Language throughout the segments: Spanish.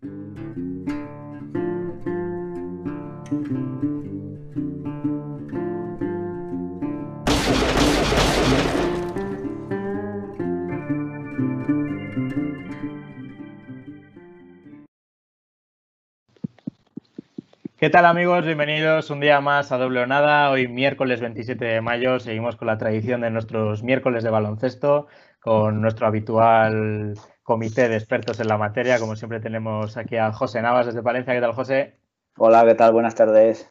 ¿Qué tal amigos? Bienvenidos un día más a Doble o Nada. Hoy miércoles 27 de mayo seguimos con la tradición de nuestros miércoles de baloncesto con nuestro habitual comité de expertos en la materia. Como siempre tenemos aquí a José Navas desde Palencia. ¿Qué tal José? Hola, ¿qué tal? Buenas tardes.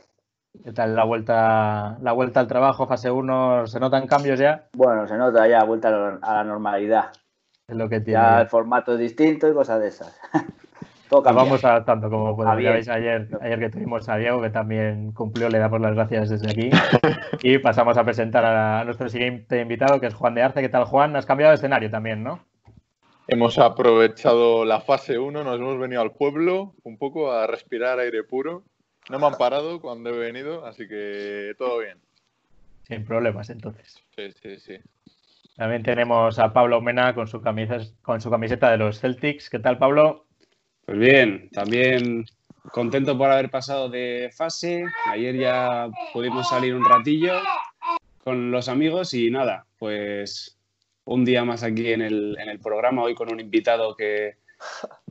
¿Qué tal la vuelta, la vuelta al trabajo, fase 1? ¿Se notan cambios ya? Bueno, se nota ya, vuelta a la normalidad. Es lo que tiene. Ya el formato es distinto y cosas de esas. Nos vamos adaptando como podemos. Ya veis ayer, ayer que tuvimos a Diego, que también cumplió, le damos las gracias desde aquí. y pasamos a presentar a, nuestro siguiente invitado, que es Juan de Arce. ¿Qué tal, Juan? Has cambiado de escenario también, ¿no? Hemos aprovechado la fase 1, nos hemos venido al pueblo un poco a respirar aire puro. No me han parado cuando he venido, así que todo bien. Sin problemas, entonces. Sí, sí, sí. También tenemos a Pablo Mena con su, con su camiseta de los Celtics. ¿Qué tal, Pablo? Pues bien, también contento por haber pasado de fase. Ayer ya pudimos salir un ratillo con los amigos y nada, pues un día más aquí en el, en el programa, hoy con un invitado que,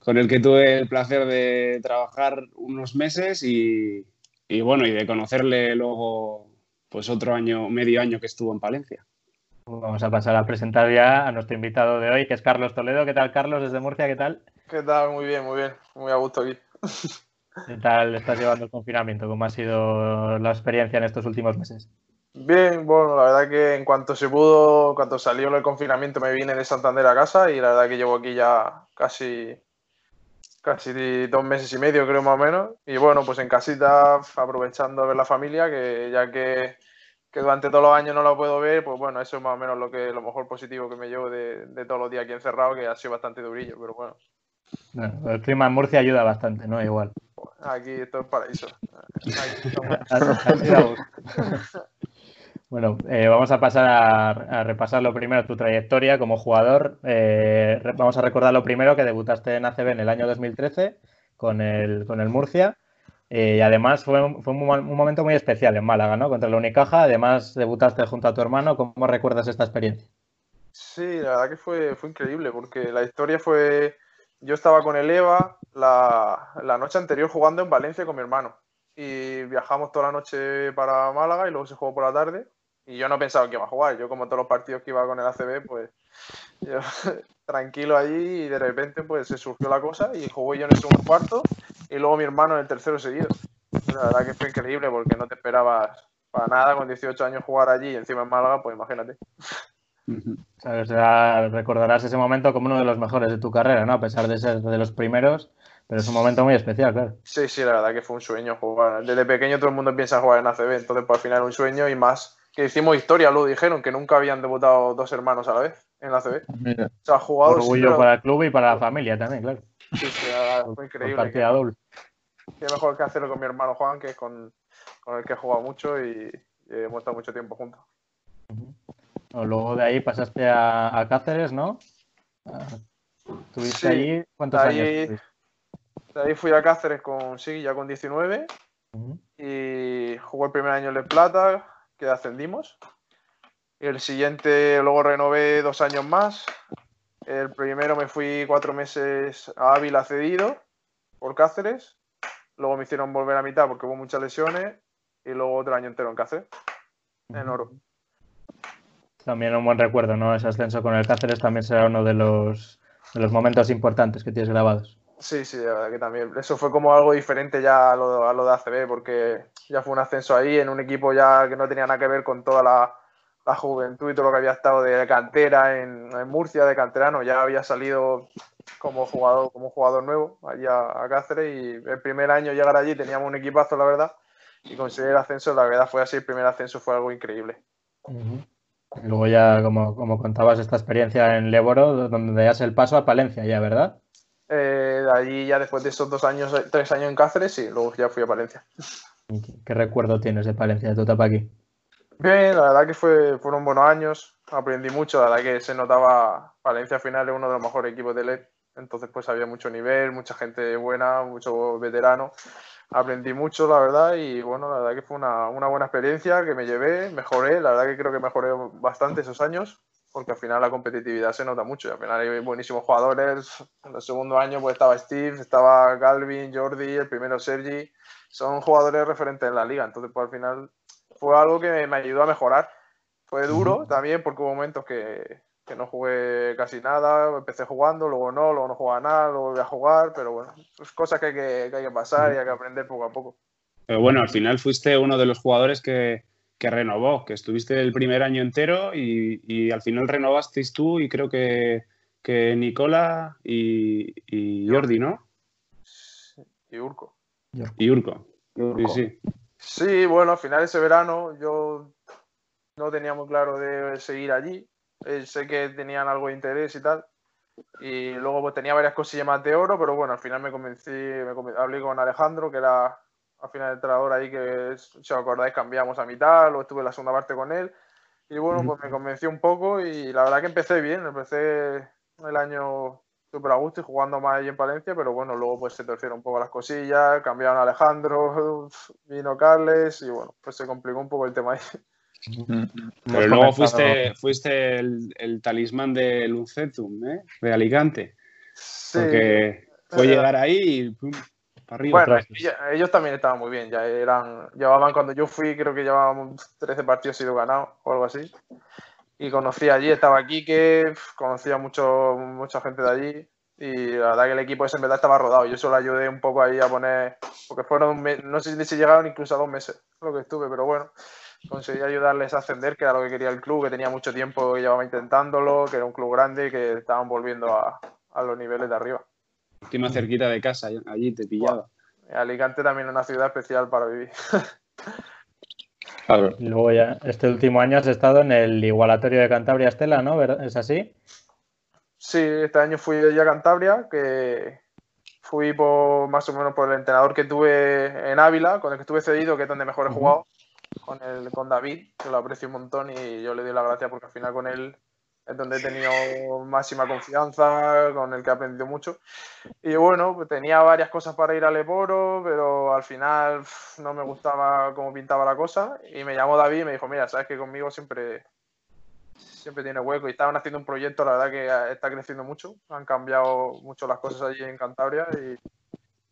con el que tuve el placer de trabajar unos meses y, y, bueno, y de conocerle luego pues otro año, medio año que estuvo en Palencia. Vamos a pasar a presentar ya a nuestro invitado de hoy, que es Carlos Toledo. ¿Qué tal, Carlos, desde Murcia? ¿Qué tal? ¿Qué tal? Muy bien, muy bien. Muy a gusto aquí. ¿Qué tal estás llevando el confinamiento? ¿Cómo ha sido la experiencia en estos últimos meses? Bien, bueno, la verdad que en cuanto se pudo, cuando salió el confinamiento me vine de Santander a casa y la verdad que llevo aquí ya casi casi dos meses y medio creo más o menos y bueno pues en casita aprovechando a ver la familia que ya que, que durante todos los años no lo puedo ver pues bueno eso es más o menos lo que lo mejor positivo que me llevo de, de todos los días aquí encerrado que ha sido bastante durillo pero bueno el clima en Murcia ayuda bastante, ¿no? Igual. Aquí esto es paraíso. bueno, eh, vamos a pasar a, repasar lo primero, tu trayectoria como jugador. Eh, vamos a recordar lo primero que debutaste en ACB en el año 2013 con el, con el Murcia. Eh, y además fue, un, un, momento muy especial en Málaga, ¿no? Contra la Unicaja. Además, debutaste junto a tu hermano. ¿Cómo recuerdas esta experiencia? Sí, la verdad que fue, fue increíble porque la historia fue yo estaba con el Eva la, la, noche anterior jugando en Valencia con mi hermano. Y viajamos toda la noche para Málaga y luego se jugó por la tarde. Y yo no pensaba que iba a jugar. Yo, como todos los partidos que iba con el ACB, pues yo, tranquilo allí y de repente pues se surgió la cosa y jugué yo en el segundo cuarto y luego mi hermano en el tercero seguido. La verdad que fue increíble porque no te esperabas para nada con 18 años jugar allí y encima en Málaga, pues imagínate. O sea, recordarás ese momento como uno de los mejores de tu carrera, ¿no? A pesar de ser de los primeros, pero es un momento muy especial, claro. Sí, sí, la verdad que fue un sueño jugar. Desde pequeño todo el mundo piensa jugar en ACB, entonces pues, al final un sueño y más que hicimos historia, lo dijeron, que nunca habían debutado dos hermanos a la vez en la ACB. O sea, jugado Orgullo para el club y para la familia también, claro. Sí, sí, fue increíble. Qué mejor que hacerlo con mi hermano Juan, que es con, con el que he jugado mucho y, hemos estado mucho tiempo juntos. Luego de ahí pasaste a, Cáceres, ¿no? ¿Estuviste allí? ¿Cuántos años? De ahí fui a Cáceres con, sí, ya con 19 y jugué el primer año en Le Plata, que ascendimos. El siguiente luego renové dos años más. El primero me fui cuatro meses a Ávila cedido por Cáceres. Luego me hicieron volver a mitad porque hubo muchas lesiones. Y luego otro año entero en Cáceres, en oro también un buen recuerdo, ¿no? Ese ascenso con el Cáceres también será uno de los, de los momentos importantes que tienes grabados. Sí, sí, la verdad que también. Eso fue como algo diferente ya a lo, a lo, de ACB, porque ya fue un ascenso ahí en un equipo ya que no tenía nada que ver con toda la, la juventud y todo lo que había estado de cantera en, en, Murcia, de canterano. Ya había salido como jugador, como jugador nuevo allá a Cáceres y el primer año llegar allí teníamos un equipazo, la verdad, y conseguir el ascenso, la verdad fue así, el primer ascenso fue algo increíble. Luego ya, como, como contabas, esta experiencia en Leboro, donde das el paso a Palencia ya, ¿verdad? Eh, allí ya después de esos dos años, tres años en Cáceres, sí, luego ya fui a Palencia. ¿Qué, recuerdo tienes de Palencia, de tu etapa aquí? Bien, la verdad que fue, fueron buenos años, aprendí mucho, la verdad que se notaba, Palencia al final es uno de los mejores equipos de LED Entonces, pues había mucho nivel, mucha gente buena, muchos veteranos. Aprendí mucho, la verdad, y bueno, la verdad que fue una, una buena experiencia que me llevé, mejoré, la verdad que creo que mejoré bastante esos años, porque al final la competitividad se nota mucho y al final hay buenísimos jugadores. En el segundo año pues estaba Steve, estaba Galvin, Jordi, el primero Sergi, son jugadores referentes en la liga, entonces pues al final fue algo que me ayudó a mejorar. Fue duro también porque hubo momentos que, que no jugué casi nada, empecé jugando, luego no, luego no jugaba nada, luego volví a jugar, pero bueno, es cosas que hay que, que hay que pasar y hay que aprender poco a poco. Pero bueno, al final fuiste uno de los jugadores que, que renovó, que estuviste el primer año entero y, y al final renovasteis tú y creo que, que Nicola y, y Jordi, ¿no? Y Urco. Y Urco. Sí, sí. Sí, bueno, al final ese verano yo no tenía muy claro de seguir allí. Eh, sé que tenían algo de interés y tal. Y luego pues, tenía varias cosillas más de oro, pero bueno, al final me convencí, me conven- hablé con Alejandro, que era al final el entrenador ahí que, si os acordáis, cambiamos a mitad, luego estuve en la segunda parte con él. Y bueno, pues me convenció un poco y la verdad que empecé bien, empecé el año súper a gusto y jugando más ahí en Palencia, pero bueno, luego pues se torcieron un poco las cosillas, cambiaron a Alejandro, vino Carles y bueno, pues se complicó un poco el tema ahí. Pero luego fuiste, fuiste el, el talismán de Luncetum, ¿eh? De Alicante. Sí, Porque fue Eh, llegar ahí y pum, para arriba. Bueno, ellos también estaban muy bien, ya eran, llevaban cuando yo fui, creo que llevaban 13 partidos sido ganados o algo así. Y conocí allí, estaba Quique, conocía mucho, mucha gente de allí. Y la verdad que el equipo ese en verdad estaba rodado. Yo solo ayudé un poco ahí a poner, porque fueron, no sé si llegaron incluso a dos meses lo que estuve, pero bueno, conseguí ayudarles a ascender, que era lo que quería el club, que tenía mucho tiempo que llevaba intentándolo, que era un club grande y que estaban volviendo a, a los niveles de arriba. Encima cerquita de casa, allí te pillaba. Alicante también es una ciudad especial para vivir. Claro. Y luego ya, este último año has estado en el igualatorio de Cantabria Estela, ¿no? ¿Es así? Sí, este año fui allí a Cantabria, que fui por más o menos por el entrenador que tuve en Ávila, con el que estuve cedido, que es donde mejor he jugado, con, el, con David, que lo aprecio un montón y yo le doy las gracias porque al final con él es donde he tenido máxima confianza, con el que he aprendido mucho. Y bueno, pues tenía varias cosas para ir al Leporo, pero al final pf, no me gustaba cómo pintaba la cosa. Y me llamó David y me dijo, mira, sabes que conmigo siempre, siempre tiene hueco. Y estaban haciendo un proyecto, la verdad que está creciendo mucho. Han cambiado mucho las cosas allí en Cantabria y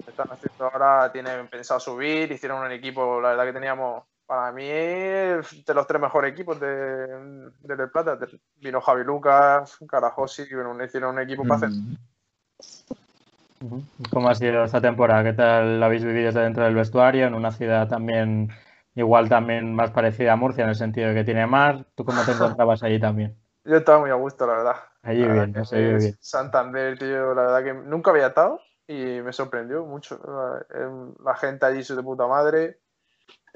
están haciendo ahora, tienen pensado subir, hicieron un equipo, la verdad que teníamos, para mí, de los tres mejores equipos de, de Del Plata. Vino Javi Lucas, Carajosi, bueno, hicieron un equipo para hacer. ¿Cómo ha sido esta temporada? ¿Qué tal la habéis vivido desde dentro del vestuario? En una ciudad también, igual también más parecida a Murcia, en el sentido de que tiene mar. ¿Tú cómo te encontrabas allí también? Yo estaba muy a gusto, la verdad. Allí La bien, verdad se vive bien. Santander, tío, la verdad que nunca había estado y me sorprendió mucho. La gente allí es de puta madre.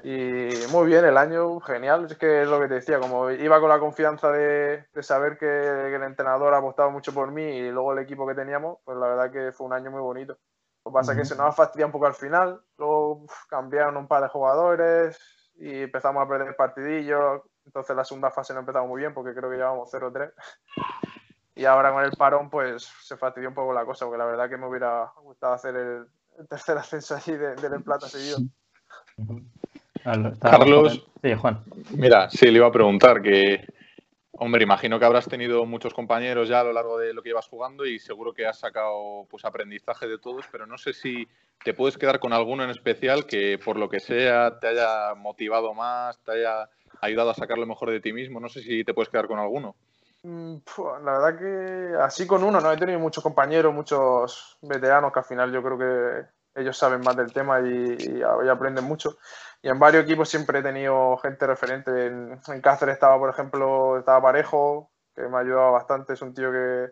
Y muy bien, el año genial. Es que es lo que te decía, como iba con la confianza de, de saber que, que el entrenador ha apostado mucho por mí y luego el equipo que teníamos, pues la verdad que fue un año muy bonito. Lo que pasa es que se nos ha fastidiado un poco al final. Luego uf, cambiaron un par de jugadores y empezamos a perder partidillos. Entonces la segunda fase no empezamos muy bien porque creo que llevamos 0-3. Y ahora con el parón, pues se fastidió un poco la cosa, porque la verdad que me hubiera gustado hacer el, el tercer ascenso allí de, de El Plata seguido. Al- Carlos. Sí, Juan. Mira, sí, le iba a preguntar que, hombre, imagino que habrás tenido muchos compañeros ya a lo largo de lo que llevas jugando y seguro que has sacado pues aprendizaje de todos, pero no sé si te puedes quedar con alguno en especial que por lo que sea te haya motivado más, te haya ayudado a sacar lo mejor de ti mismo. No sé si te puedes quedar con alguno. Mm, La verdad que así con uno, no he tenido muchos compañeros, muchos veteranos que al final yo creo que ellos saben más del tema y, y- aprenden mucho. Y en varios equipos siempre he tenido gente referente. En, en Cáceres estaba, por ejemplo, estaba Parejo, que me ha ayudado bastante, es un tío que,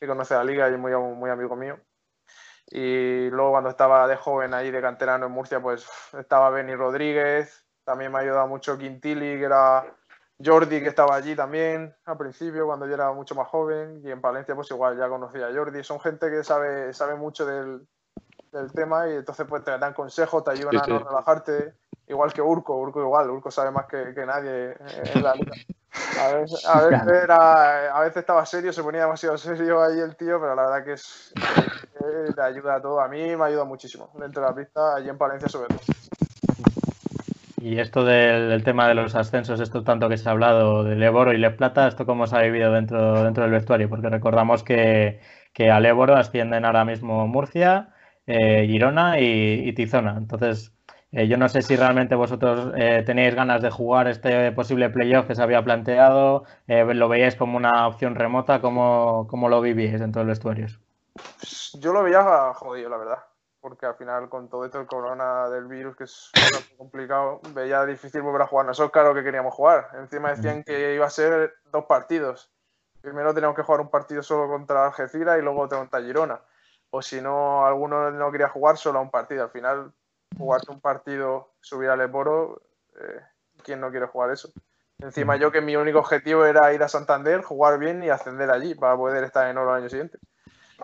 que conoce la liga y es muy, muy amigo mío. Y luego cuando estaba de joven ahí de canterano en Murcia, pues estaba Benny Rodríguez, también me ha ayudado mucho Quintili, que era Jordi, que estaba allí también al principio, cuando yo era mucho más joven, y en Palencia pues igual ya conocía a Jordi. Son gente que sabe, sabe mucho del, del tema y entonces pues te dan consejos, te ayudan Sí, a no relajarte, igual que Urco, Urco igual, Urco sabe más que, que nadie en la liga. A veces, a veces era- a veces estaba serio, se ponía demasiado serio ahí el tío, pero la verdad que es te ayuda a todo. A mí me ayuda muchísimo dentro de la pista, allí en Palencia sobre todo. Y esto del, del tema de los ascensos, esto tanto que se ha hablado del Eboro y Le Plata, ¿esto cómo se ha vivido dentro, dentro del vestuario? Porque recordamos que, que al Eboro ascienden ahora mismo Murcia, eh, Girona y, y Tizona. Entonces, eh, yo no sé si realmente vosotros eh, tenéis ganas de jugar este posible playoff que se había planteado, eh, lo veíais como una opción remota, ¿cómo, cómo lo vivíais dentro del vestuario? Pues Yo lo veía jodido, la verdad. Porque al final, con todo esto del corona del virus, que es complicado, veía difícil volver a jugar. Nosotros, claro que queríamos jugar. Encima decían que iba a ser dos partidos. Primero teníamos que jugar un partido solo contra Algeciras y luego otro contra Girona. O si no, alguno no quería jugar solo a un partido. Al final, jugarte un partido, subir al Eporo, eh, ¿quién no quiere jugar eso? Encima yo que mi único objetivo era ir a Santander, jugar bien y ascender allí para poder estar en oro el año siguiente.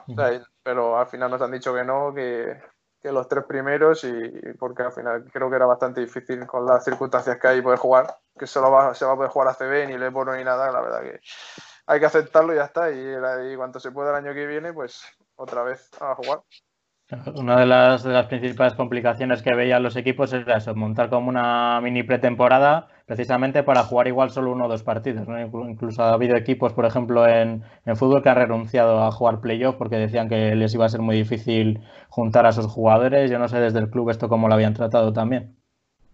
O sea, pero al final nos han dicho que no, que, que los tres primeros y porque al final creo que era bastante difícil con las circunstancias que hay poder jugar, que solo va, se va a poder jugar a CB, ni el Eporo ni nada, la verdad que hay que aceptarlo y ya está. Y, y cuanto se pueda el año que viene, pues otra vez a jugar. Una de las, de las principales complicaciones que veían los equipos era eso, montar como una mini pretemporada precisamente para jugar igual solo uno o dos partidos. ¿no? Incluso ha habido equipos, por ejemplo, en, en, fútbol que han renunciado a jugar playoff porque decían que les iba a ser muy difícil juntar a sus jugadores. Yo no sé desde el club esto cómo lo habían tratado también.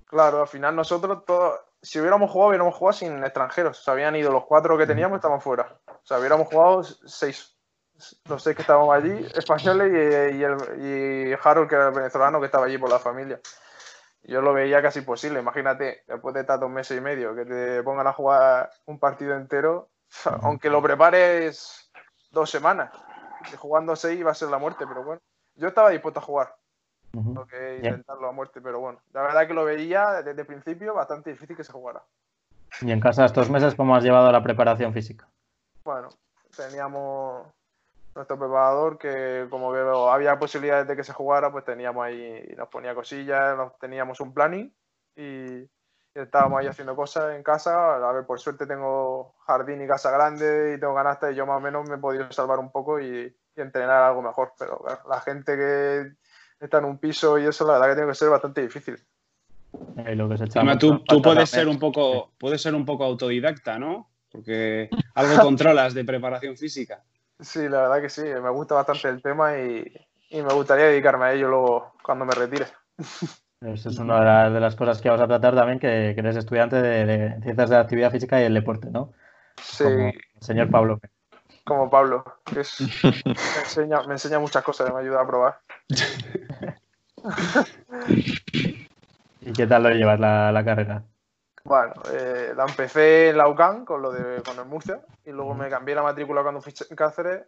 Claro, al final nosotros todos, si hubiéramos jugado, hubiéramos jugado sin extranjeros. Se habían ido los cuatro que teníamos, estaban fuera. O sea, hubiéramos jugado seis los seis que estábamos allí, españoles, y, y, el, y, Harold, que era el venezolano, que estaba allí por la familia. Yo lo veía casi imposible. Imagínate, después de estar dos meses y medio, que te pongan a jugar un partido entero, aunque lo prepares dos semanas, jugando seis va a ser la muerte, pero bueno, yo estaba dispuesto a jugar. Uh -huh. que intentarlo a muerte, pero bueno, la verdad que lo veía desde el principio bastante difícil que se jugara. ¿Y en casa estos meses cómo has llevado la preparación física? Bueno, teníamos nuestro preparador que como veo había posibilidades de que se jugara, pues teníamos ahí, nos ponía cosillas, nos teníamos un planning y, y, estábamos ahí haciendo cosas en casa. A ver, por suerte tengo jardín y casa grande y tengo canasta y yo más o menos me he podido salvar un poco y, y entrenar algo mejor, pero claro, la gente que está en un piso y eso la verdad que tiene que ser bastante difícil. Eh, lo que se Además, tú, tú puedes ser un poco puedes ser un poco autodidacta, ¿no? Porque algo controlas de preparación física. Sí, la verdad que sí, me gusta bastante el tema y, y me gustaría dedicarme a ello luego cuando me retire. Eso es una de las, cosas que vamos a tratar también, que, que eres estudiante de, de, ciencias de la actividad física y el deporte, ¿no? Sí. Como el señor Pablo. Como Pablo, que es, me, enseña, me enseña muchas cosas, me ayuda a probar. ¿Y qué tal lo llevas la, la carrera? Bueno, eh, la empecé en la UCAN con, lo de, con el Murcia y luego me cambié la matrícula cuando fui en Cáceres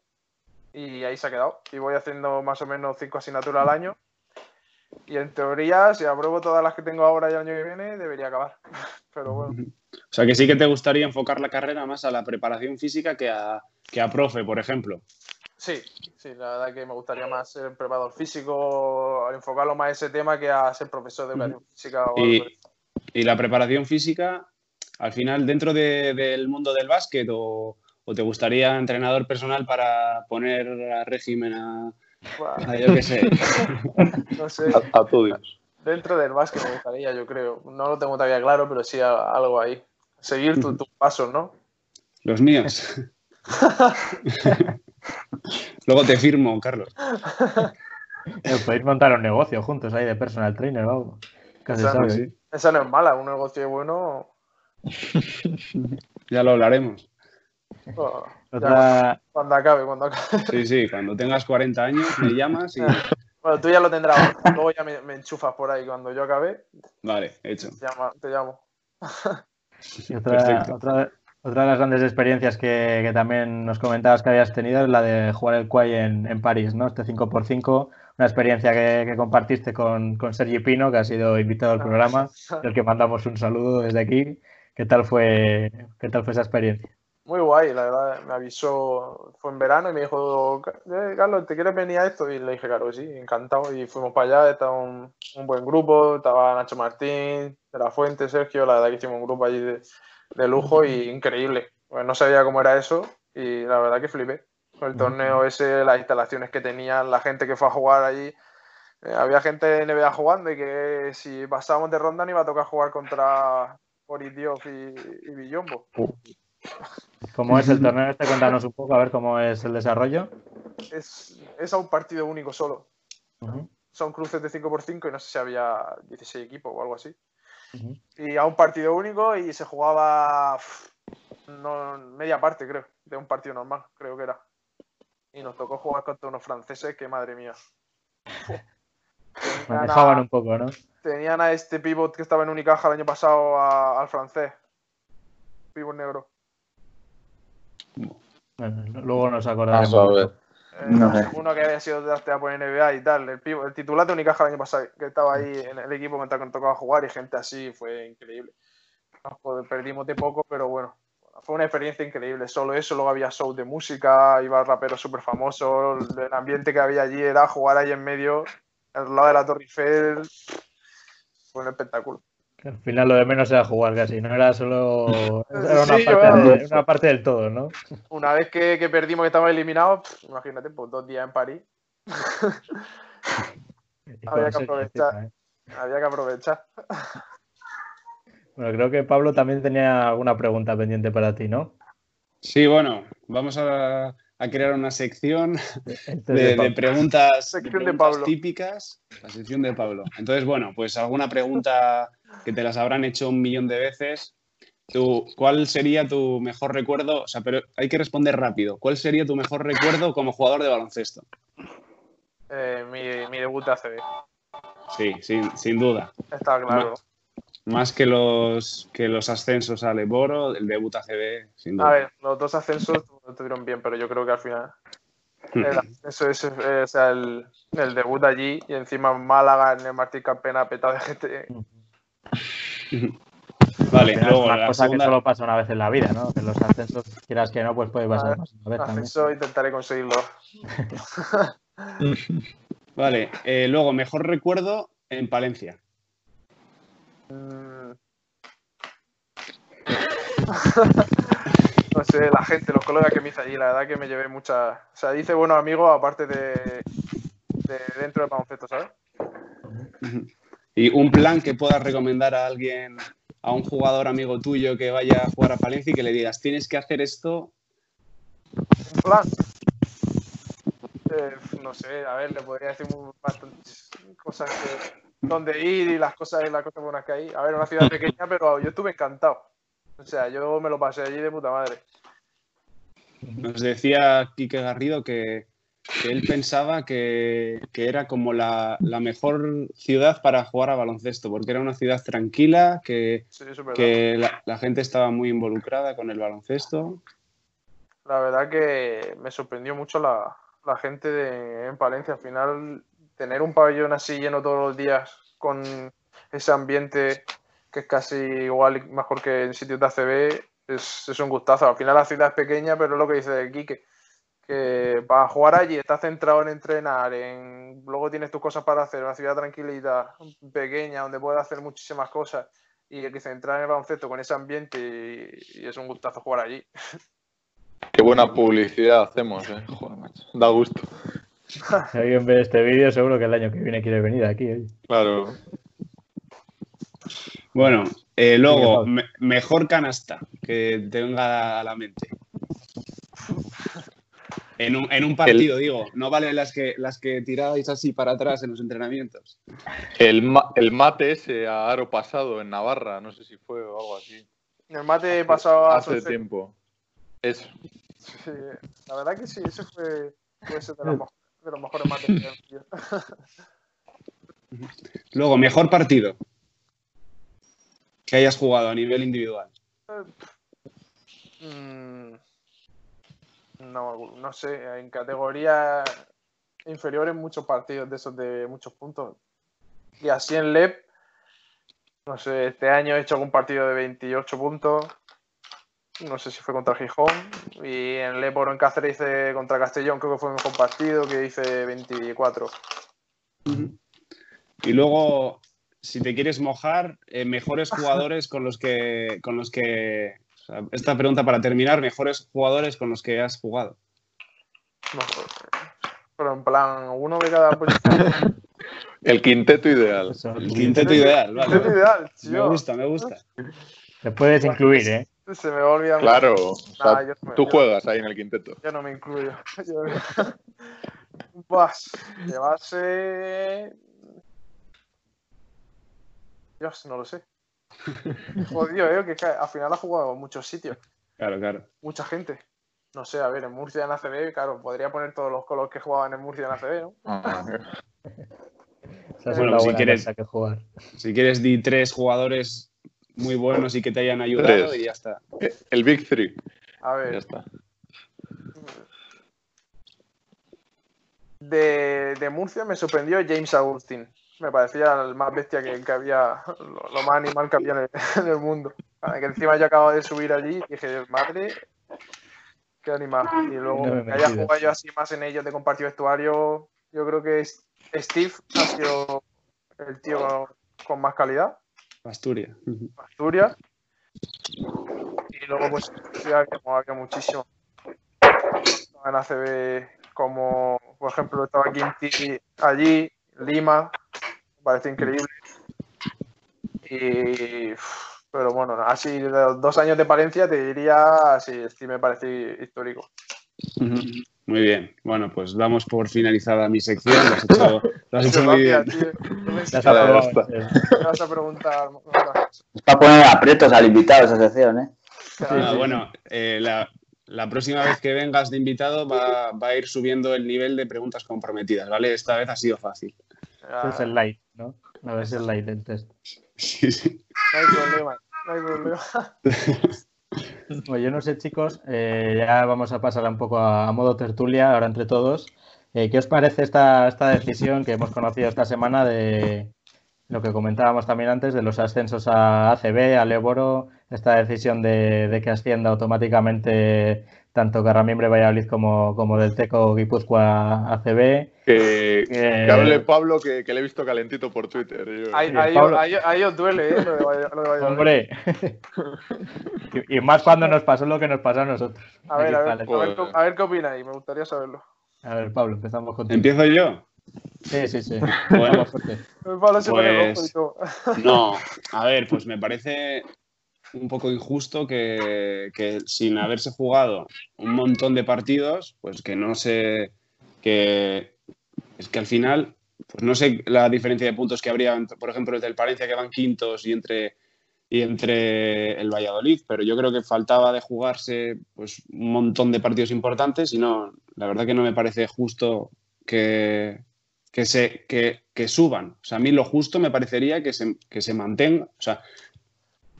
y ahí se ha quedado. Y voy haciendo más o menos cinco asignaturas al año. Y en teoría, si apruebo todas las que tengo ahora y el año que viene, debería acabar. Pero bueno. O sea que sí que te gustaría enfocar la carrera más a la preparación física que a, que a profe, por ejemplo. Sí, sí, la verdad que me gustaría más ser preparador físico, enfocarlo más a ese tema que a ser profesor de educación física o y, algo y la preparación física, al final, dentro de, del mundo del básquet, o, o, te gustaría entrenador personal para poner a régimen a, Bueno, a yo qué sé? no sé, A, a tu Dios. dentro del básquet me gustaría, yo creo. No lo tengo todavía claro, pero sí a- algo ahí. Seguir tu- tus pasos, ¿no? Los míos. Luego te firmo, Carlos. Eh, Podéis montar un negocio juntos ahí de personal trainer o algo. Casi Esa, no, sabe. esa no es mala, un negocio bueno. Ya lo hablaremos. oh, Otra, cuando acabe, cuando acabe. Sí, sí, cuando tengas 40 años me llamas y... Bueno, tú ya lo tendrás. Luego ya me, me enchufas por ahí. Cuando yo acabe, Vale, hecho. te, llama- te llamo. y otra, Perfecto. otra, otra de las grandes experiencias que, que también nos comentabas que habías tenido es la de jugar el Quay en, en París, ¿no? Este 5x5, una experiencia que, que compartiste con, con Sergi Pino, que ha sido invitado al programa, del que mandamos un saludo desde aquí. ¿Qué tal fue, qué tal fue esa experiencia? Muy guay, la verdad. Me avisó, fue en verano y me dijo, "Eh, Carlos, ¿te quieres venir a esto? Y le dije, claro sí, encantado. Y fuimos para allá, estaba un, un buen grupo, estaba Nacho Martín, de la Fuente, Sergio, la verdad que hicimos un grupo allí de, de lujo y increíble. Pues no sabía cómo era eso y la verdad que flipé. Con el torneo ese, las instalaciones que tenían, la gente que fue a jugar allí. Eh, había gente de NBA jugando y que si pasábamos de ronda no iba a tocar jugar contra Boris Diop y, y Villombo. ¿Cómo es el torneo este? Cuéntanos un poco a ver cómo es el desarrollo. Es, es a un partido único solo. Son cruces de 5x5 y no sé si había 16 equipos o algo así. Y a un partido único y se jugaba pff, no, media parte, creo, de un partido normal, creo que era. Y nos tocó jugar contra unos franceses que, madre mía. Manejaban un poco, ¿no? tenían a este pivot que estaba en Unicaja el año pasado a- al francés. Pivot negro. Bueno, luego nos Ah, acordaremos. a ver. Eh, No sé. Uno que había sido de por NBA y tal. El, pivot- el titular de Unicaja el año pasado, que estaba ahí en el equipo mientras que nos tocaba jugar y gente así, fue increíble. Nos perdimos de poco, pero bueno. Fue una experiencia increíble, solo eso, luego había shows de música, iba raperos súper famosos, el ambiente que había allí era jugar ahí en medio, al lado de la Torre Eiffel, fue un espectáculo. Que al final lo de menos era jugar casi, no era solo. Era una, Sí, parte, bueno. de- una parte del todo, ¿no? Una vez que, que perdimos que estábamos eliminados, pff, imagínate, pues dos días en París, Y Había que aprovechar. ¿eh? había que aprovechar. Bueno, creo que Pablo también tenía alguna pregunta pendiente para ti, ¿no? Sí, bueno, vamos a, a crear una sección Este de, de de Pablo. preguntas, Sección de preguntas Pablo. típicas. La sección de Pablo. Entonces, bueno, pues alguna pregunta que te las habrán hecho un millón de veces. Tú, ¿Cuál sería tu mejor recuerdo? O sea, pero hay que responder rápido. ¿Cuál sería tu mejor recuerdo como jugador de baloncesto? Eh, mi, mi debut de ACB, Sí, sin, sin duda. está claro. Más que los, que los ascensos a Leboro, el debut ACB, sin duda. A ver, los dos ascensos estuvieron bien, pero yo creo que al final el ascenso es eh, o sea, el, el debut allí y encima en Málaga en el Martín Carpena petado de gente. Vale, Al final luego es una la cosa segunda- que solo pasa una vez en la vida, ¿no? Que los ascensos, quieras que no, pues puede pasar A más una vez también. Ascenso intentaré conseguirlo. Vale, eh, luego mejor recuerdo en Palencia. Mm. No sé, la gente, los colegas que me hice allí, la verdad que me llevé muchas. O sea, hice buenos amigos aparte de, de dentro del baloncesto, ¿sabes? Y un plan que puedas recomendar a alguien, a un jugador amigo tuyo que vaya a jugar a Palencia y que le digas, tienes que hacer esto. Un plan. Eh, no sé, a ver, le podría decir bastantes cosas que, donde ir y las cosas, las cosas buenas que hay. A ver, una ciudad pequeña, pero yo estuve encantado. O sea, yo me lo pasé allí de puta madre. Nos decía Quique Garrido que, que él pensaba que, que era como la, la mejor ciudad para jugar a baloncesto, porque era una ciudad tranquila, que, Sí, que la, la gente estaba muy involucrada con el baloncesto. La verdad que me sorprendió mucho la, la gente de, en Palencia. Al final, tener un pabellón así lleno todos los días con ese ambiente que es casi igual mejor que en sitios de ACB, es, es un gustazo. Al final la ciudad es pequeña, pero es lo que dice Quique, que para jugar allí estás centrado en entrenar, en luego tienes tus cosas para hacer, una ciudad tranquilita, pequeña, donde puedes hacer muchísimas cosas y que centrar en el baloncesto con ese ambiente y, y es un gustazo jugar allí. Qué buena publicidad hacemos, eh. Joder, macho. Da gusto. Si alguien ve este vídeo, seguro que el año que viene quiere venir aquí. oye. Claro. Bueno, eh, luego, me- mejor canasta que te venga a la mente. En un, en un partido, digo, no vale las que, las que tirabais así para atrás en los entrenamientos. El, ma- el mate ese a aro pasado en Navarra, no sé si fue o algo así. El mate pasaba Hace tiempo. Eso. Sí, la verdad que sí, ese fue, fue ese de, de los mejores. Luego, mejor partido que hayas jugado a nivel individual. Mm, No, no sé, en categoría inferior en muchos partidos de esos de muchos puntos. Y así en LEP, no sé, este año he hecho algún partido de 28 puntos. No sé si fue contra Gijón. Y en LEP o en Cáceres hice contra Castellón, creo que fue el mejor partido, que hice 24. Y luego, si te quieres mojar, eh, mejores jugadores con los que, con los que, o sea, esta pregunta para terminar, mejores jugadores con los que has jugado. No, pero en plan, uno de cada posición. El quinteto ideal. El quinteto ideal, vale. Quinteto ideal, Me gusta, me gusta. Te puedes incluir, ¿eh? Se me va a olvidar. Claro, o sea, Nah, yo no me- tú yo- juegas ahí en el quinteto. Yo no me incluyo. Yo- Buah, de base. Dios, no lo sé. Jodido, eh, que al final ha jugado en muchos sitios, Claro, claro. mucha gente. No sé, a ver, en Murcia en ACB, claro, podría poner todos los colores que jugaban en Murcia en ACB, ¿no? Ah, Bueno, una si quieres- que jugar. Si quieres, di tres jugadores muy buenos y que te hayan ayudado Tres. y ya está. El Big Three. A Ya ver, está. de, de Murcia me sorprendió James Agustín. Me parecía el más bestia que, que había, lo, lo más animal que había en el, en el mundo. Ah, Que encima yo acabo de subir allí y dije, madre, qué animal. Y luego No me que haya jugado yo así más en ellos de compartir vestuario, yo creo que es- Steve ha sido el tío con más calidad. Asturias. Asturias. Y luego, pues, sí, había, había muchísimo. En ACB, como por ejemplo, estaba Quinti allí, Lima, me parece increíble. Y, pero bueno, así de los dos años de Palencia te diría, sí, sí me parece histórico. Muy bien. Bueno, pues damos por finalizada mi sección. Lo has hecho, lo has hecho muy bien. No Ya está. vas a preguntar. Es para poner aprietos al invitado esa sección, ¿eh? Ah, bueno, eh, la, la próxima vez que vengas de invitado va, va a ir subiendo el nivel de preguntas comprometidas, ¿vale? Esta vez ha sido fácil. Este es el light, ¿no? La versión light del test. Sí, sí. no hay problema, no hay problema. Pues yo no sé, chicos, eh, ya vamos a pasar un poco a, modo tertulia, ahora entre todos. Eh, ¿Qué os parece esta, esta decisión que hemos conocido esta semana de lo que comentábamos también antes, de los ascensos a ACB, a Leboro, esta decisión de, de que ascienda automáticamente tanto Carramimbre Valladolid como, como del Teco Guipúzcoa a ACB? Que, que hable Pablo, que, que le he visto calentito por Twitter. Yo- Ahí, ahí- Pablo. ahí- ahí os duele, ¿eh? Lo de lo de Valladolid. Hombre, y, y más cuando nos pasó lo que nos pasó a nosotros. A ver, a ver, a ver, qué- a ver qué opináis, me gustaría saberlo. A ver, Pablo, empezamos contigo. ¿Empiezo yo? Sí, sí, sí. Bueno. Pablo se pone Pues- rojo y todo. No, a ver, pues me parece un poco injusto que, sin haberse jugado un montón de partidos, pues que no se. que es que al final, pues no sé la diferencia de puntos que habría, por ejemplo, entre el Palencia que van quintos y entre y entre el Valladolid, pero yo creo que faltaba de jugarse pues un montón de partidos importantes y no, la verdad que no me parece justo que, que que, que suban. O sea, a mí lo justo me parecería que se, que se mantenga, o sea,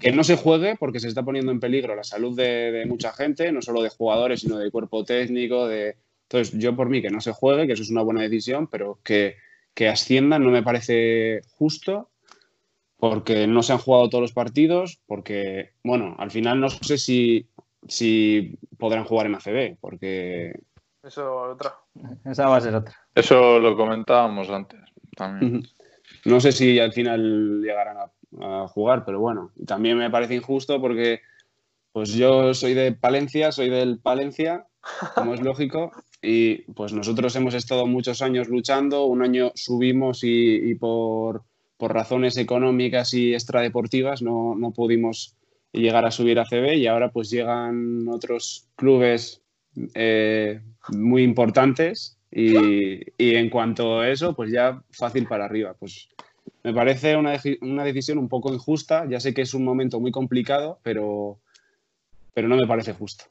que no se juegue porque se está poniendo en peligro la salud de, de mucha gente, no solo de jugadores, sino de cuerpo técnico, de entonces yo por mí que no se juegue, que eso es una buena decisión, pero que, que asciendan no me parece justo porque no se han jugado todos los partidos, porque, bueno, al final no sé si, si podrán jugar en ACB, porque Eso, otra. Esa va a ser otra. Eso lo comentábamos antes también. no sé si al final llegarán a, a jugar, pero bueno, también me parece injusto porque pues yo soy de Palencia, soy del Palencia, como es lógico, y pues nosotros hemos estado muchos años luchando, un año subimos y, y por, por razones económicas y extradeportivas no, no pudimos llegar a subir a CB y ahora pues llegan otros clubes eh, muy importantes y, y en cuanto a eso pues ya fácil para arriba. Pues me parece una, una decisión un poco injusta, ya sé que es un momento muy complicado, pero, pero no me parece justo.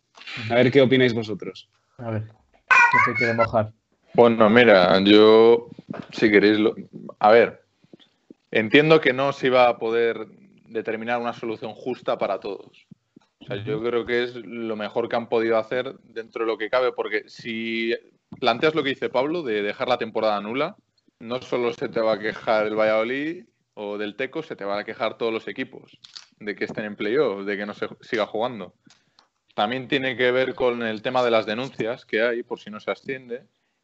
A ver qué opináis vosotros. A ver, ¿quién se quiere mojar? Bueno, mira, yo, si queréis, lo- a ver, entiendo que no se iba a poder determinar una solución justa para todos. O sea, yo creo que es lo mejor que han podido hacer dentro de lo que cabe, porque si planteas lo que dice Pablo de dejar la temporada nula, no solo se te va a quejar el Valladolid o del Teco, se te van a quejar todos los equipos de que estén en playoff, de que no se siga jugando. También tiene que ver con el tema de las denuncias que hay por si no se asciende.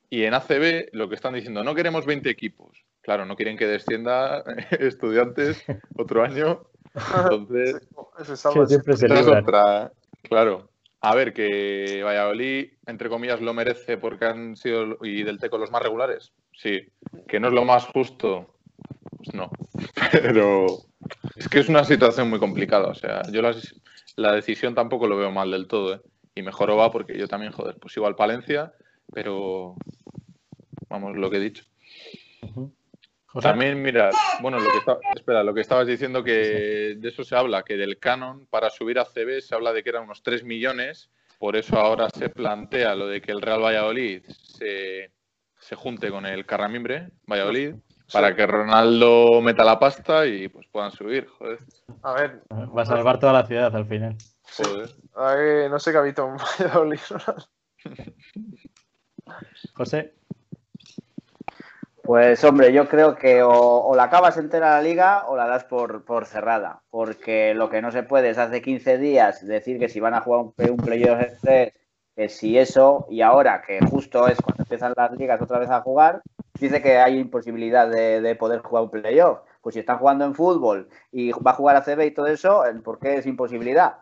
Y en ACB lo que están diciendo, no queremos 20 equipos, claro, no quieren que descienda estudiantes otro año. Entonces, siempre se. Claro. A ver, que Valladolid, entre comillas, lo merece porque han sido y del Teco los más regulares. Sí. Que no es lo más justo. Pues no. Pero es que es una situación muy complicada. O sea, yo la decisión tampoco lo veo mal del todo. ¿eh? Y mejor va porque yo también, joder, pues igual Palencia, pero vamos, lo que he dicho. José. También, mira, bueno, lo que está- espera, lo que estabas diciendo que de eso se habla, que del canon para subir a CB se habla de que eran unos 3 millones, por eso ahora se plantea lo de que el Real Valladolid se, se junte con el Carramimbre Valladolid para que Ronaldo meta la pasta y pues puedan subir, joder. A ver, Va a salvar toda la ciudad al final. joder. no sé qué ha visto en Valladolid. José. Pues hombre, yo creo que o, la acabas entera la liga o la das por, cerrada, porque lo que no se puede es hace 15 días decir que si van a jugar un, un playoff de tres, que si eso, y ahora que justo es cuando empiezan las ligas otra vez a jugar, dice que hay imposibilidad de, de poder jugar un playoff. Pues si están jugando en fútbol y va a jugar a CB y todo eso, ¿por qué es imposibilidad?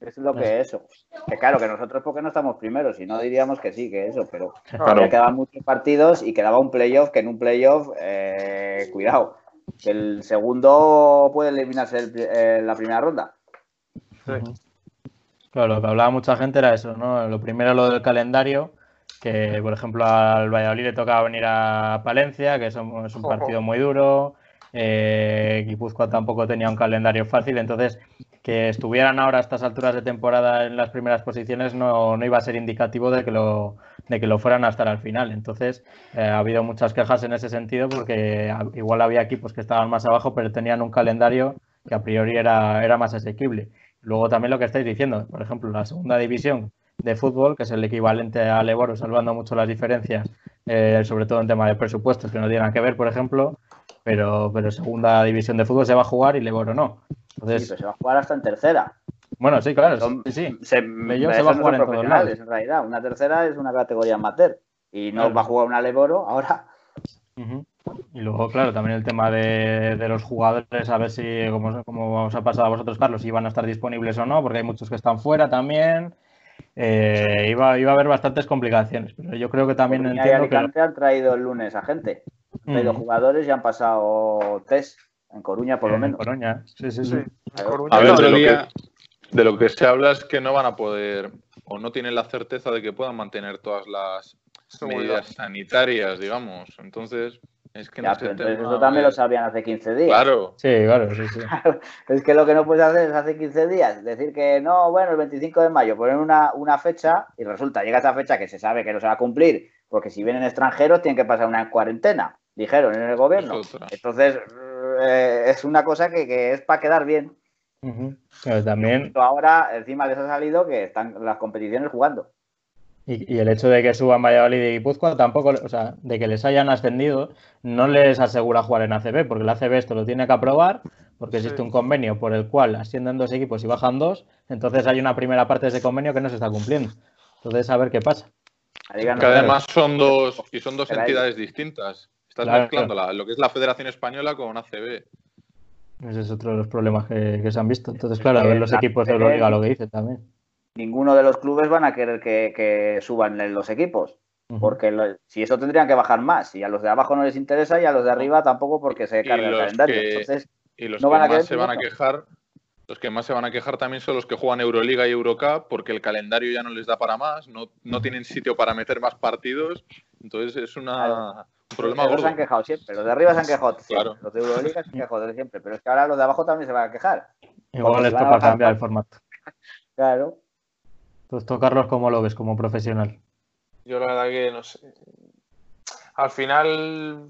Es lo que es eso. Que claro, que nosotros porque no estamos primeros, si no diríamos que sí, que eso, pero Claro. ya quedaban muchos partidos y quedaba un playoff que en un playoff, eh, cuidado, que el segundo puede eliminarse el eh, la primera ronda. Claro, lo que hablaba mucha gente era eso, ¿no? Lo primero lo del calendario, que por ejemplo al Valladolid le tocaba venir a Palencia, que es un, es un partido muy duro. Eh, Guipúzcoa tampoco tenía un calendario fácil, entonces que estuvieran ahora a estas alturas de temporada en las primeras posiciones no, no iba a ser indicativo de que lo, de que lo fueran a estar al final. Entonces eh, ha habido muchas quejas en ese sentido porque a- igual había equipos que estaban más abajo, pero tenían un calendario que a priori era, era más asequible. Luego también lo que estáis diciendo, por ejemplo, la segunda división de fútbol, que es el equivalente al Eboro, salvando mucho las diferencias, eh, sobre todo en tema de presupuestos, que no tienen que ver, por ejemplo, pero, pero segunda división de fútbol se va a jugar y el Eboro no. Sí, Entonces, pero se va a jugar hasta en tercera. bueno, sí, claro, Son- sí, sí. Se, se va a jugar en todos lados. en realidad. Una tercera es una categoría amateur. Y no Claro. va a jugar una Leboro ahora. Y luego, claro, también el tema de, de los jugadores, a ver si, como, como os ha pasado a vosotros, Carlos, si van a estar disponibles o no, porque hay muchos que están fuera también. Eh, iba, iba a haber bastantes complicaciones, pero yo creo que también Coruña y entiendo que... Alicante han traído el lunes a gente. Traído Mm. jugadores y han pasado test. En Coruña, por lo en menos. Coruña, sí, sí, sí. Sí, en Claro. Coruña A ver, no. de lo, que, de lo que se habla es que no van a poder o no tienen la certeza de que puedan mantener todas las medidas sanitarias, digamos. Entonces, es que Ya, no pero eso también lo sabían hace 15 días. Claro, Sí, claro, sí, sí. Es que lo que no puedes hacer es hace 15 días decir que no, bueno, el 25 de mayo poner una, una fecha y resulta, llega esa fecha que se sabe que no se va a cumplir, porque si vienen extranjeros tienen que pasar una cuarentena, dijeron en el gobierno. Entonces, eh, es una cosa que, que es para quedar bien. Pero también, ahora encima les ha salido que están las competiciones jugando. y, y el hecho de que suban Valladolid y Guipúzcoa, tampoco, o sea, de que les hayan ascendido, no les asegura jugar en ACB, porque el ACB esto lo tiene que aprobar, porque existe Sí. un convenio por el cual ascienden dos equipos y bajan dos, entonces hay una primera parte de ese convenio que no se está cumpliendo. Entonces, a ver qué pasa. Que además son dos y son dos entidades distintas. Estás Claro, mezclando la- lo que es la Federación Española con ACB. Ese es otro de los problemas que, que se han visto. Entonces, claro, a ver los La equipos de Euroliga lo que dicen también. Ninguno de los clubes van a querer que, que suban los equipos. Porque lo- si eso tendrían que bajar más. Y a los de abajo no les interesa y a los de arriba tampoco porque se carga el calendario. que- Entonces, Y los No que van a más querer se van a quejar, los que más se van a quejar también son los que juegan Euroliga y Eurocup, porque el calendario ya no les da para más, no, no tienen sitio para meter más partidos. Entonces es una, un problema los de gordo. se han quejado siempre. Los de arriba se han quejado siempre. Claro. Los de Euroliga se han quejado desde siempre. Pero es que ahora los de abajo también se van a quejar. Igual Como les toca cambiar el formato. Claro. Entonces, tú, Carlos, ¿cómo lo ves como profesional? Yo la verdad que no sé. Al final,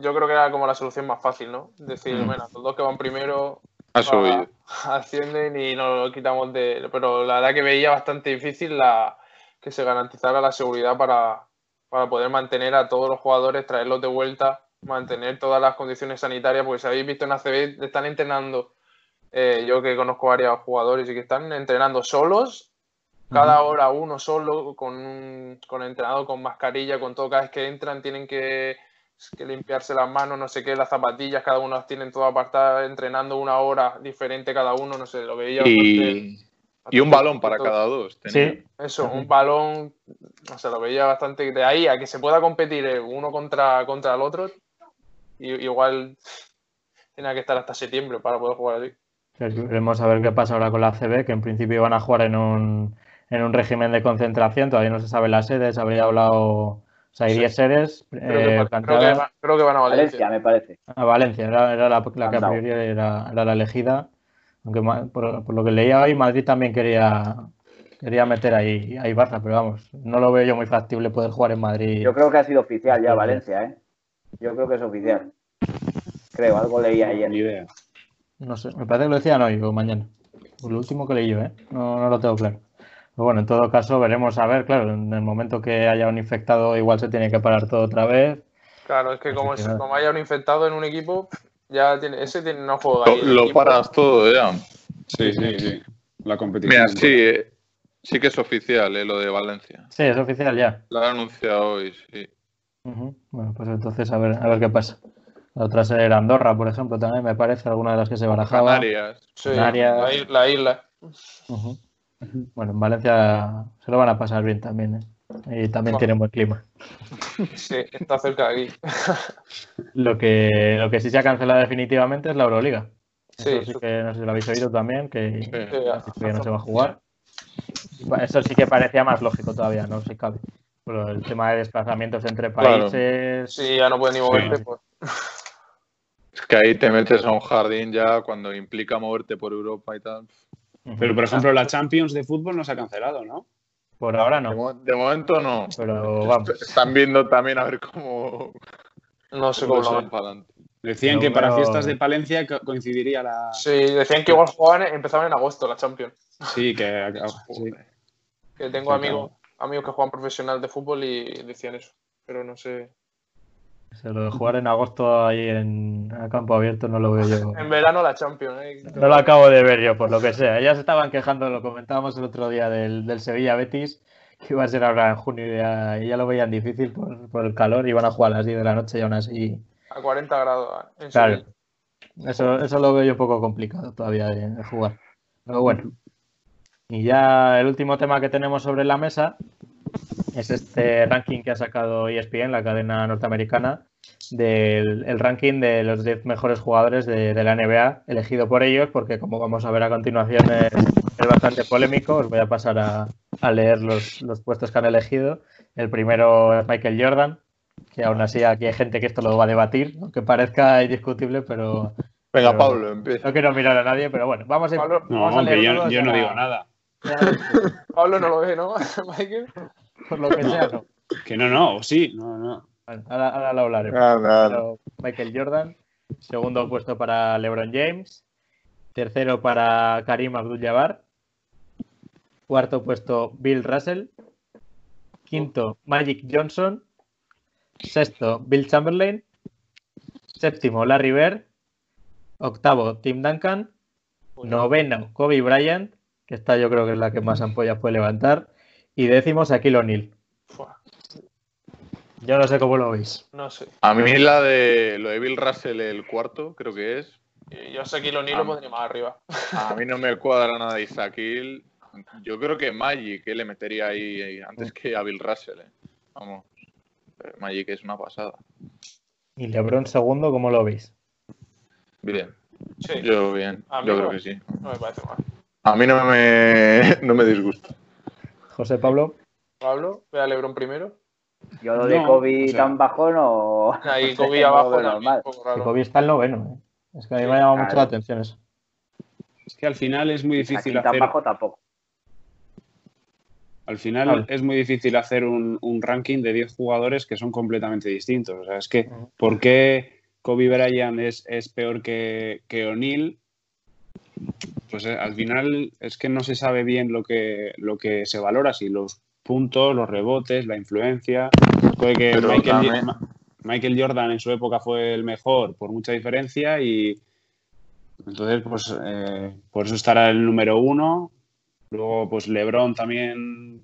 yo creo que era como la solución más fácil, ¿no? Decir, Mm. bueno, los dos que van primero A eso voy yo. ah, ascienden y nos lo quitamos de. Pero la verdad que veía bastante difícil la que se garantizara la seguridad para, para poder mantener a todos los jugadores, traerlos de vuelta, mantener todas las condiciones sanitarias, porque si habéis visto en ACB, están entrenando. eh, yo que conozco varios jugadores y que están entrenando solos cada hora uno solo, con un con el entrenador con mascarilla, con todo, cada vez que entran tienen que que limpiarse las manos, no sé qué, las zapatillas, cada uno las tienen todas apartadas, entrenando una hora diferente cada uno, no sé, lo veía. Y, y un balón para cada dos. tenía. Sí, Eso, un balón, o sea, lo veía bastante. De ahí a que se pueda competir eh, uno contra, contra el otro, y, igual tenía que estar hasta septiembre para poder jugar así. Veremos a ver qué pasa ahora con la CB, que en principio iban a jugar en un, en un régimen de concentración, todavía no se sabe las sedes, habría hablado, o sea, hay Sí. 10 sedes Creo, que, eh, creo, que, creo van a Valencia, Valencia. me parece. a Valencia, era, era la, la que a priori era, era la elegida, aunque por, por lo que leía hoy, Madrid también quería, quería meter ahí, ahí Barça, pero vamos, no lo veo yo muy factible poder jugar en Madrid. Yo creo que ha sido oficial ya Sí. Valencia, ¿eh? Yo creo que es oficial. Creo, algo leí Ni ayer. idea. No sé, me parece que lo decían hoy o mañana. Por lo último que leí yo, ¿eh? No, no lo tengo claro. Pero bueno, en todo caso, veremos a ver, claro, en el momento que haya un infectado, igual se tiene que parar todo otra vez. Claro, es que Así como, que es- nada. como haya un infectado en un equipo, ya tiene, ese tiene, no juega. Lo, lo equipo- paras todo ya. Sí, sí, sí. La competición. Mira, sí, eh, sí que es oficial eh, lo de Valencia. Sí, es oficial ya. Lo han anunciado hoy, sí. Bueno, pues entonces a ver, a ver qué pasa. La otra era Andorra, por ejemplo, también me parece, alguna de las que se barajaba. Canarias. Sí, Canarias. la, is- la isla. Bueno, en Valencia se lo van a pasar bien también, ¿eh? Y también Bueno. tiene buen clima. Sí, está cerca de aquí. Lo que, lo que sí se ha cancelado definitivamente es la Euroliga. Sí, Eso sí su- que no sé si lo habéis oído también, que Sí. Que no se va a jugar. Eso sí que parecía más lógico todavía, no se cabe. Pero el tema de desplazamientos entre Claro. países. Sí, ya no puedes ni moverte. Sí. pues. Es que ahí te metes a un jardín ya cuando implica moverte por Europa y tal. Pero, por ejemplo, la Champions de fútbol no se ha cancelado, ¿no? Por ahora De, no, mo- de momento no. pero vamos. Están viendo también a ver cómo, No sé cómo lo van para adelante. Decían No, que para pero- fiestas de Palencia co- coincidiría la. Sí, decían que igual jugaban, empezaban en agosto la Champions. Sí, que. sí. Que tengo amigos, amigos que juegan profesional de fútbol y decían eso. Pero no sé. Se lo de jugar en agosto ahí en a campo abierto no lo veo yo. En verano la Champions, ¿eh? No lo acabo de ver yo, por lo que sea. Ya se estaban quejando, lo comentábamos el otro día del, del Sevilla Betis, que iba a ser ahora en junio y ya, y ya lo veían difícil por, por el calor. Iban a jugar a las 10 de la noche y aún así. A 40 grados. En Claro. Eso, eso lo veo yo un poco complicado todavía de, de jugar. Pero bueno. Y ya el último tema que tenemos sobre la mesa es este ranking que ha sacado ESPN, la cadena norteamericana, del el ranking de los 10 mejores jugadores de, de la NBA, elegido por ellos, porque como vamos a ver a continuación es, es bastante polémico. Os voy a pasar a, a leer los, los puestos que han elegido. El primero es Michael Jordan, que aún así aquí hay gente que esto lo va a debatir, aunque parezca indiscutible, pero Venga, Pero- Pablo, empieza. no quiero mirar a nadie, pero bueno, vamos a, Pablo- No, vamos a leer yo, yo no digo nada. Pablo no lo ve, ¿no? Michael. Por lo que sea, no. Que no, no, o sí, no, no. Bueno, ahora, ahora lo hablaremos. Pero Michael Jordan, segundo puesto para LeBron James, tercero para Karim Abdul-Jabbar, cuarto puesto Bill Russell, quinto Magic Johnson, sexto Bill Chamberlain, séptimo Larry Bird, octavo Tim Duncan, noveno Kobe Bryant, que esta yo creo que es la que más ampollas puede levantar, y décimo Shaquille O'Neal. Yo no sé cómo lo veis. No sé. A mí la de lo de Bill Russell, el cuarto, creo que es. Yo sé que lo ni lo pondría más arriba. A mí no me cuadra nada Isaac Hill. Yo creo que Magic que le metería ahí eh, antes que a Bill Russell. eh. Vamos. Eh, Magic es una pasada. Y LeBron segundo, ¿cómo lo veis? Bien. Sí, Yo bien. Yo no. creo que sí. no me parece mal. A mí no me, no me disgusta. José Pablo. Pablo, ve a Lebron primero. Yo lo de No, Kobe o sea- tan bajo no. Ahí Kobe abajo también, normal. raro. Kobe está el noveno. ¿eh? Es que a mí Sí, me ha llamado mucho la atención eso. Es que al final es muy difícil Aquí tan hacer. bajo tampoco. Al final Vale. es muy difícil hacer un, un ranking de 10 jugadores que son completamente distintos. O sea, es que. ¿por qué Kobe Bryant es, es peor que, que O'Neill? Pues eh, al final es que no se sabe bien lo que, lo que se valora, si los puntos, los rebotes, la influencia. Puede que Michael, también- Ma- Michael Jordan en su época fue el mejor por mucha diferencia y entonces pues eh, por eso estará el número uno. Luego pues LeBron también.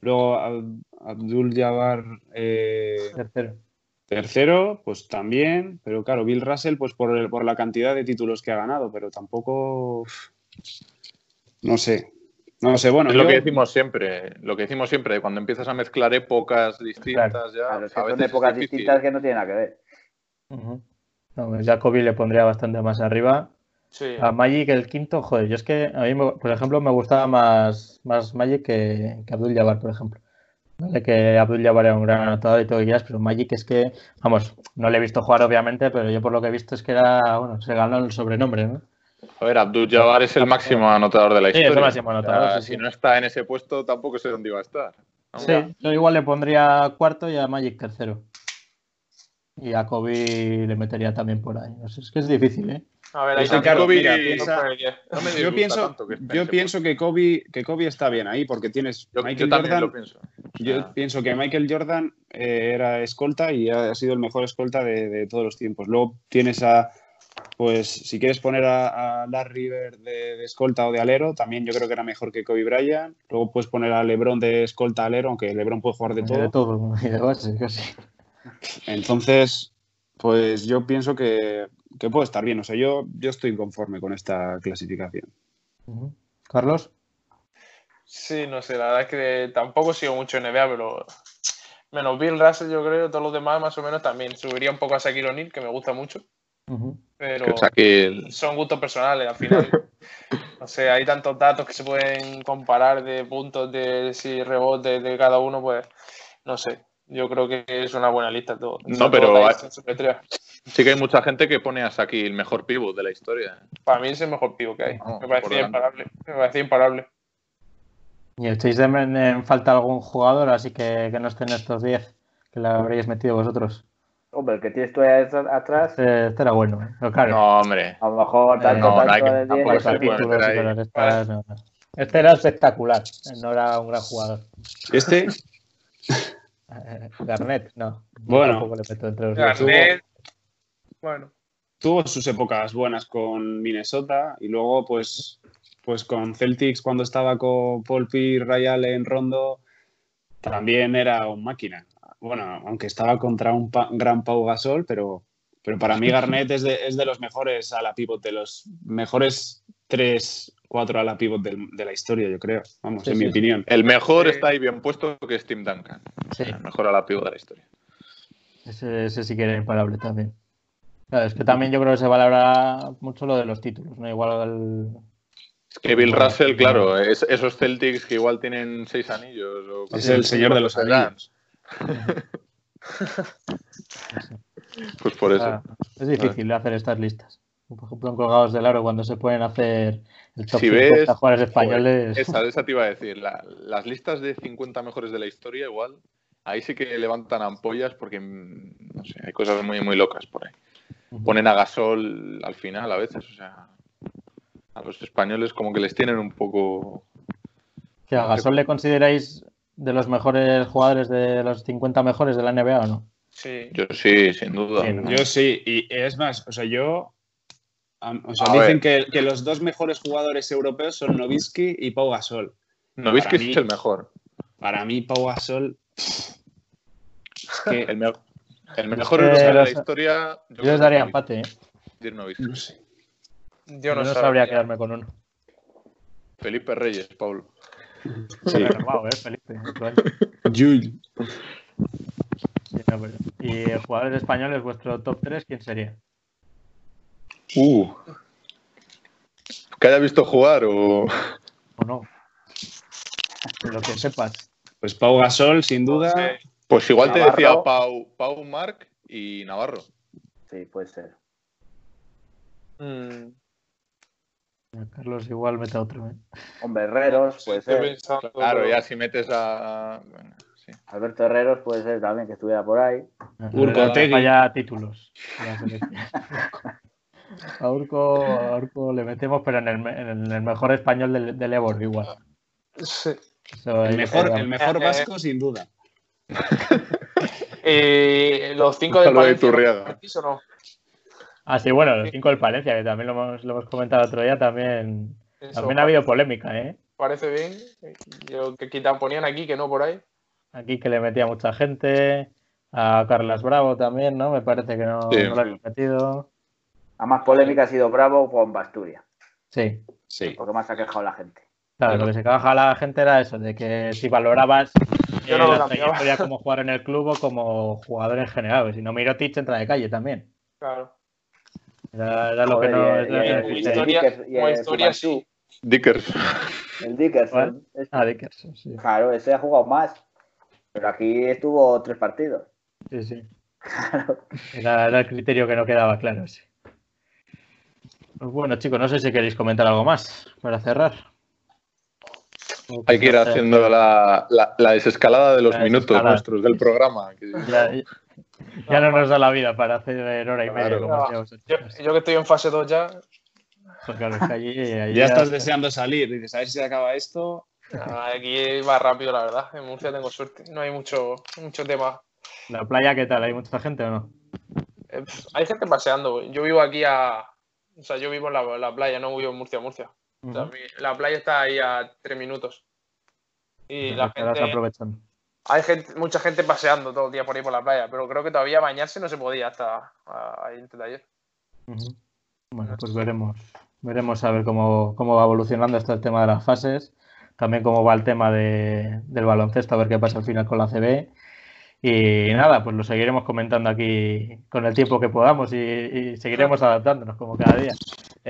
Luego Ab- Abdul Jabbar eh, Tercero. Tercero, pues también, pero claro, Bill Russell, pues por, el- por la cantidad de títulos que ha ganado, pero tampoco. No sé. No sé, bueno. es lo que decimos siempre, lo que decimos siempre, cuando empiezas a mezclar épocas distintas ya, Claro, es que a son veces épocas distintas que no tienen nada que ver. Ujú. No, pues Jacobi le pondría bastante más arriba. Sí. A Magic el quinto, joder, yo es que a mí, me- por ejemplo, me gustaba más, más Magic que, que Abdul Jabbar, por ejemplo. Vale, que Abdul Jabbar era un gran anotador y todo lo que quieras, pero Magic es que, vamos, no le he visto jugar obviamente, pero yo por lo que he visto es que era, bueno, se ganó el sobrenombre, ¿no? A ver, Abdul Jabbar es el máximo anotador de la Sí, es el historia. máximo anotador, O sea, sí, si no está en ese puesto, tampoco sé dónde iba a estar. Sí, yo igual le pondría cuarto y a Magic tercero. Y a Kobe le metería también por ahí. No sé, es que es difícil, ¿eh? A ver, ahí también- Kobe- mira, piensa-. No me yo pienso, tanto que yo pienso que Kobe, que Kobe está bien ahí, porque tienes. Yo, Michael yo también Jordan. lo pienso. Yo Ah. pienso que Michael Jordan eh, era escolta y ha sido el mejor escolta de, de todos los tiempos. Luego tienes a, pues si quieres poner a, a Larry Bird de, de escolta o de alero, también yo creo que era mejor que Kobe Bryant. Luego puedes poner a LeBron de escolta alero, aunque LeBron puede jugar de todo. De todo, y de base, casi. Entonces, pues yo pienso que, que puede estar bien. O sea, yo, yo estoy conforme con esta clasificación. Carlos. Sí, no sé, la verdad es que tampoco sigo mucho NBA, pero menos Bill Russell, yo creo, todos los demás más o menos también. Subiría un poco a Shaquille O'Neal, que me gusta mucho, pero Que saque el- son gustos personales al final. No sé, hay tantos datos que se pueden comparar de puntos, de si rebotes de cada uno, pues no sé. Yo creo que es una buena lista todo. No, pero hay... Sí que hay mucha gente que pone a Saki el mejor pivot de la historia. Para mí es el mejor pivo que hay. Me delante. imparable. Me parecía imparable. ¿Y men- en falta algún jugador así que, que no esté en estos 10 que le habréis metido vosotros? Hombre, el que tienes tú atrás, Este, este era bueno, ¿eh? Pero claro, No, hombre. a lo mejor Eh, tanto, no, no tanto hay que- de diez, tampoco por se los puede títulos meter y ahí. cosas de estas, no, no. Este era espectacular, no era un gran jugador. Este, Eh, Garnett, no. Bueno. Tampoco le meto entre los diez. Garnett, bueno, tuvo sus épocas buenas con Minnesota y luego pues, pues con Celtics cuando estaba con Paul Pierce, Ray Allen, Rondo, también era un máquina. Bueno, aunque estaba contra un pa- gran Pau Gasol, pero, pero para mí Garnett es de, es de los mejores a la pivot, de los mejores 3, 4 a la pivot del- de la historia, yo creo. Vamos, Sí, en sí. mi opinión. El mejor Sí. está ahí bien puesto que es Tim Duncan. Sí, El mejor a la pivot de la historia. ese, ese sí que era imparable también. Claro, es que también yo creo que se valora mucho lo de los títulos, ¿no? Igual el- Es que Bill Russell, claro, es- esos Celtics que igual tienen seis anillos. O Es el señor de los anillos. Pues por eso. Ah, es difícil hacer estas listas. Por ejemplo, en Colgados del Aro, cuando se pueden hacer el top Si 50 ves- jugadores españoles. Esa, esa te iba a decir. la- las listas de 50 mejores de la historia, igual, ahí sí que levantan ampollas porque, mm, no sé, hay cosas muy, muy locas por ahí. Ponen a Gasol al final a veces, o sea, a los españoles como que les tienen un poco... ¿Que a Gasol le consideráis de los mejores jugadores de los 50 mejores de la NBA o no? sí. Yo sí, sin duda. Sí, ¿no? Yo sí, y es más, o sea, yo. O sea, A dicen que, que los dos mejores jugadores europeos son Novisky y Pau Gasol. Novisky mí- es el mejor. Para mí, Pau Gasol. es que- El, me- el mejor que europeo de la historia... Yo creo les daría empate, ¿eh? Dirk Nowitzki. no sé. Yo Yo no, no sabría quedarme con uno. Felipe Reyes, Pablo. Sí. Renovado, ¿eh, Felipe? Jules. Pero- Y eh, jugadores españoles, vuestro top 3, ¿quién sería? Uh. Que haya visto jugar o... ¿O no? Lo que sepas. Pues Pau Gasol, sin duda. Pues igual te decía Pau, Pau, Marc y Navarro. Sí, puede ser. Mm, Carlos igual mete otro, ¿eh? Hombre, Herreros, puede ser. pensando, Claro, pero- ya si metes a... bueno, sí. Alberto Herreros puede ser también que estuviera por ahí. Urcotegui. Vaya títulos. A Urco, a Urco le metemos, pero en el, me- en el mejor español del, del Ebor igual. Sí. El mejor, el mejor vasco, sin duda. Eh, los cinco Un de saludo de Palencia, Iturriaga. ¿no? Ah, sí, bueno, los cinco del Palencia, que también lo hemos, lo hemos comentado otro día, también, Eso también ha habido polémica, ¿eh? Parece bien. Yo que quitan, ponían aquí que no por ahí. Aquí que le metía mucha gente, A Carlas Bravo también, ¿no? Me parece que no, Sí. no lo habéis metido. La más polémica ha sido Bravo con Basturia, Sí. Sí. porque más ha quejado la gente. Claro, lo que se quejaba la gente era eso, de que si valorabas Yo eh, no lo la cambiaba. trayectoria como jugador en el club o como jugador en general. porque Si no, Mirotic entra de calle también. Claro. Era, era lo que no... Dickers- como el historia, sí. Dickers. El Dickerson. este, Ah, Dickerson, sí. Claro, ese ha jugado más. Pero aquí estuvo tres partidos. Sí, sí. Era, era el criterio que no quedaba claro, sí. Pues bueno, chicos, no sé si queréis comentar algo más para cerrar. Hay que ir haciendo la, la- la desescalada de los La minutos desescalada. nuestros del programa. que- Ya, ya no nos da la vida para hacer hora y media Claro. como No, Yo, yo que estoy en fase 2 ya, Pues claro, es que allí- allí Ya estás deseando salir. Dices, a ver si se acaba esto. ah, aquí va rápido, la verdad. En Murcia tengo suerte. No hay mucho, mucho tema. ¿La playa qué tal? ¿Hay mucha gente o no? Eh, Hay gente paseando. Yo vivo aquí a. O sea, yo vivo en la, en la playa, no vivo en Murcia, Murcia. O sea, la playa está ahí a tres minutos. Y la Estarás gente. aprovechando. Hay gente, mucha gente paseando todo el día por ahí por la playa, pero creo que todavía bañarse no se podía hasta ahí antes de ayer. Bueno, pues veremos. Veremos a ver cómo, cómo va evolucionando este el tema de las fases. También cómo va el tema de- del baloncesto, a ver qué pasa al final con la CB. Y nada, pues lo seguiremos comentando aquí con el tiempo que podamos y, y seguiremos adaptándonos como cada día.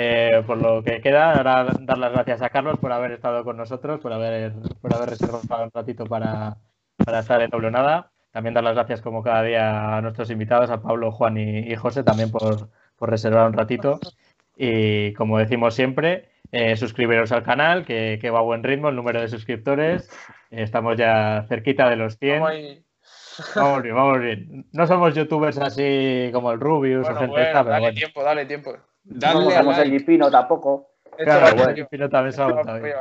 Eh, por lo que queda, ahora dar las gracias a Carlos por haber estado con nosotros, por haber, por haber reservado un ratito para, para estar en doble nada. También dar las gracias como cada día a nuestros invitados, a Pablo, Juan y, y José, también por, por reservar un ratito. Y como decimos siempre, eh, suscribiros al canal, que, que va a buen ritmo el número de suscriptores. Eh, Estamos ya cerquita de los 100. Vamos bien, vamos bien. No somos youtubers así como el Rubius o gente bueno, esta, pero dale bueno. tiempo, dale tiempo. No Dale a somos el like. Gipino tampoco. Claro, bueno, el Pino también se bien. arriba.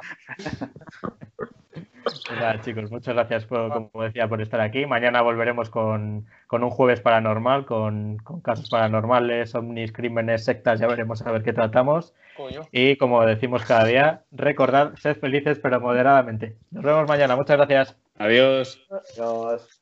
Pues nada, chicos, muchas gracias, por, como decía, por estar aquí. Mañana volveremos con, con un jueves paranormal, con, con casos paranormales, ovnis, crímenes, sectas, ya veremos a ver qué tratamos. Coño. Y como decimos cada día, recordad, sed felices pero moderadamente. Nos vemos mañana, muchas gracias. Adiós. Dios.